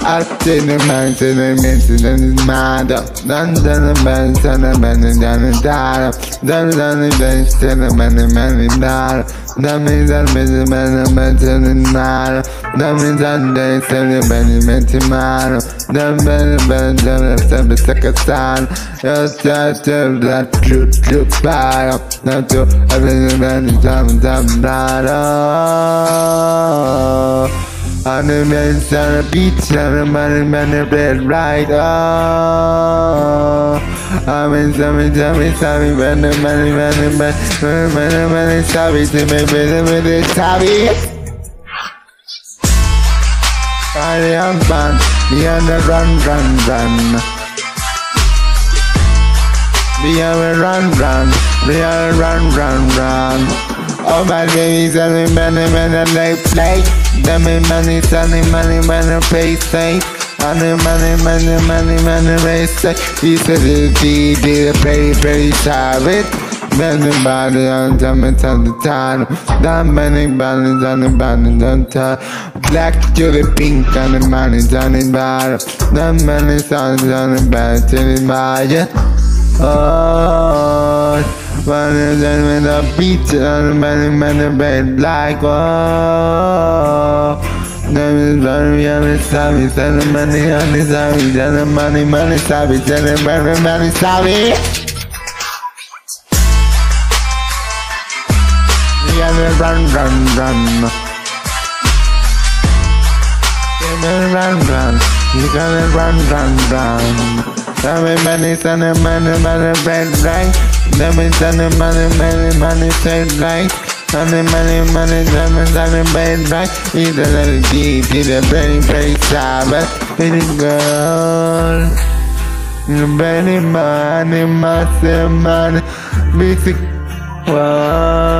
Inyoraria. Carlos Inyoraria. Attenuman tenementi denizmada Dan dana ben sana beni canı Dan dana ben sana beni beni dar Dan mi dar beni beni beni dar Dan mi dar de seni beni beni mar Dan beni beni beni seni sakasan Yes yes yes that true true fire Not to everything beni tam tam dar I'm in Santa Beach, I'm in a red right. Oh, I'm in Sammy, Sammy, Sammy, Benny, Benny, Benny, Benny, Benny, Benny, Sammy, Sammy, Benny, Benny, Sammy. I am fun, we are the run, run, run. We are run, run, we are run, run, run. Oh my baby, Sammy, Benny, Benny, they play. Dame money, sunny money, money, pay safe. Money, money, money, money, money, safe. He said the D did a very, very savage. Money, body, on it's on the time. That money, body, on the body, on time. Black to the pink, on the money, on the bottom. That money, on the body, to the body. Oh, money, then with a beat, on the money, money, bed, like, oh. Name is very, very savvy, send the money on the savvy, send the money, money, savvy, send the money, money, savvy. Gotta run, run, run. Gotta run, run. You gotta run, run, run. Send me money, send the money, money, red, right. Let send the money, money, money, straight right. Money, money, money, money, money, bed, right. He's a little deep, a very, very Sabbath. Pretty girl. Very money, money, money, basic world.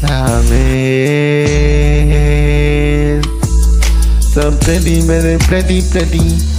sabes, sabes. So pretty, pretty, pretty.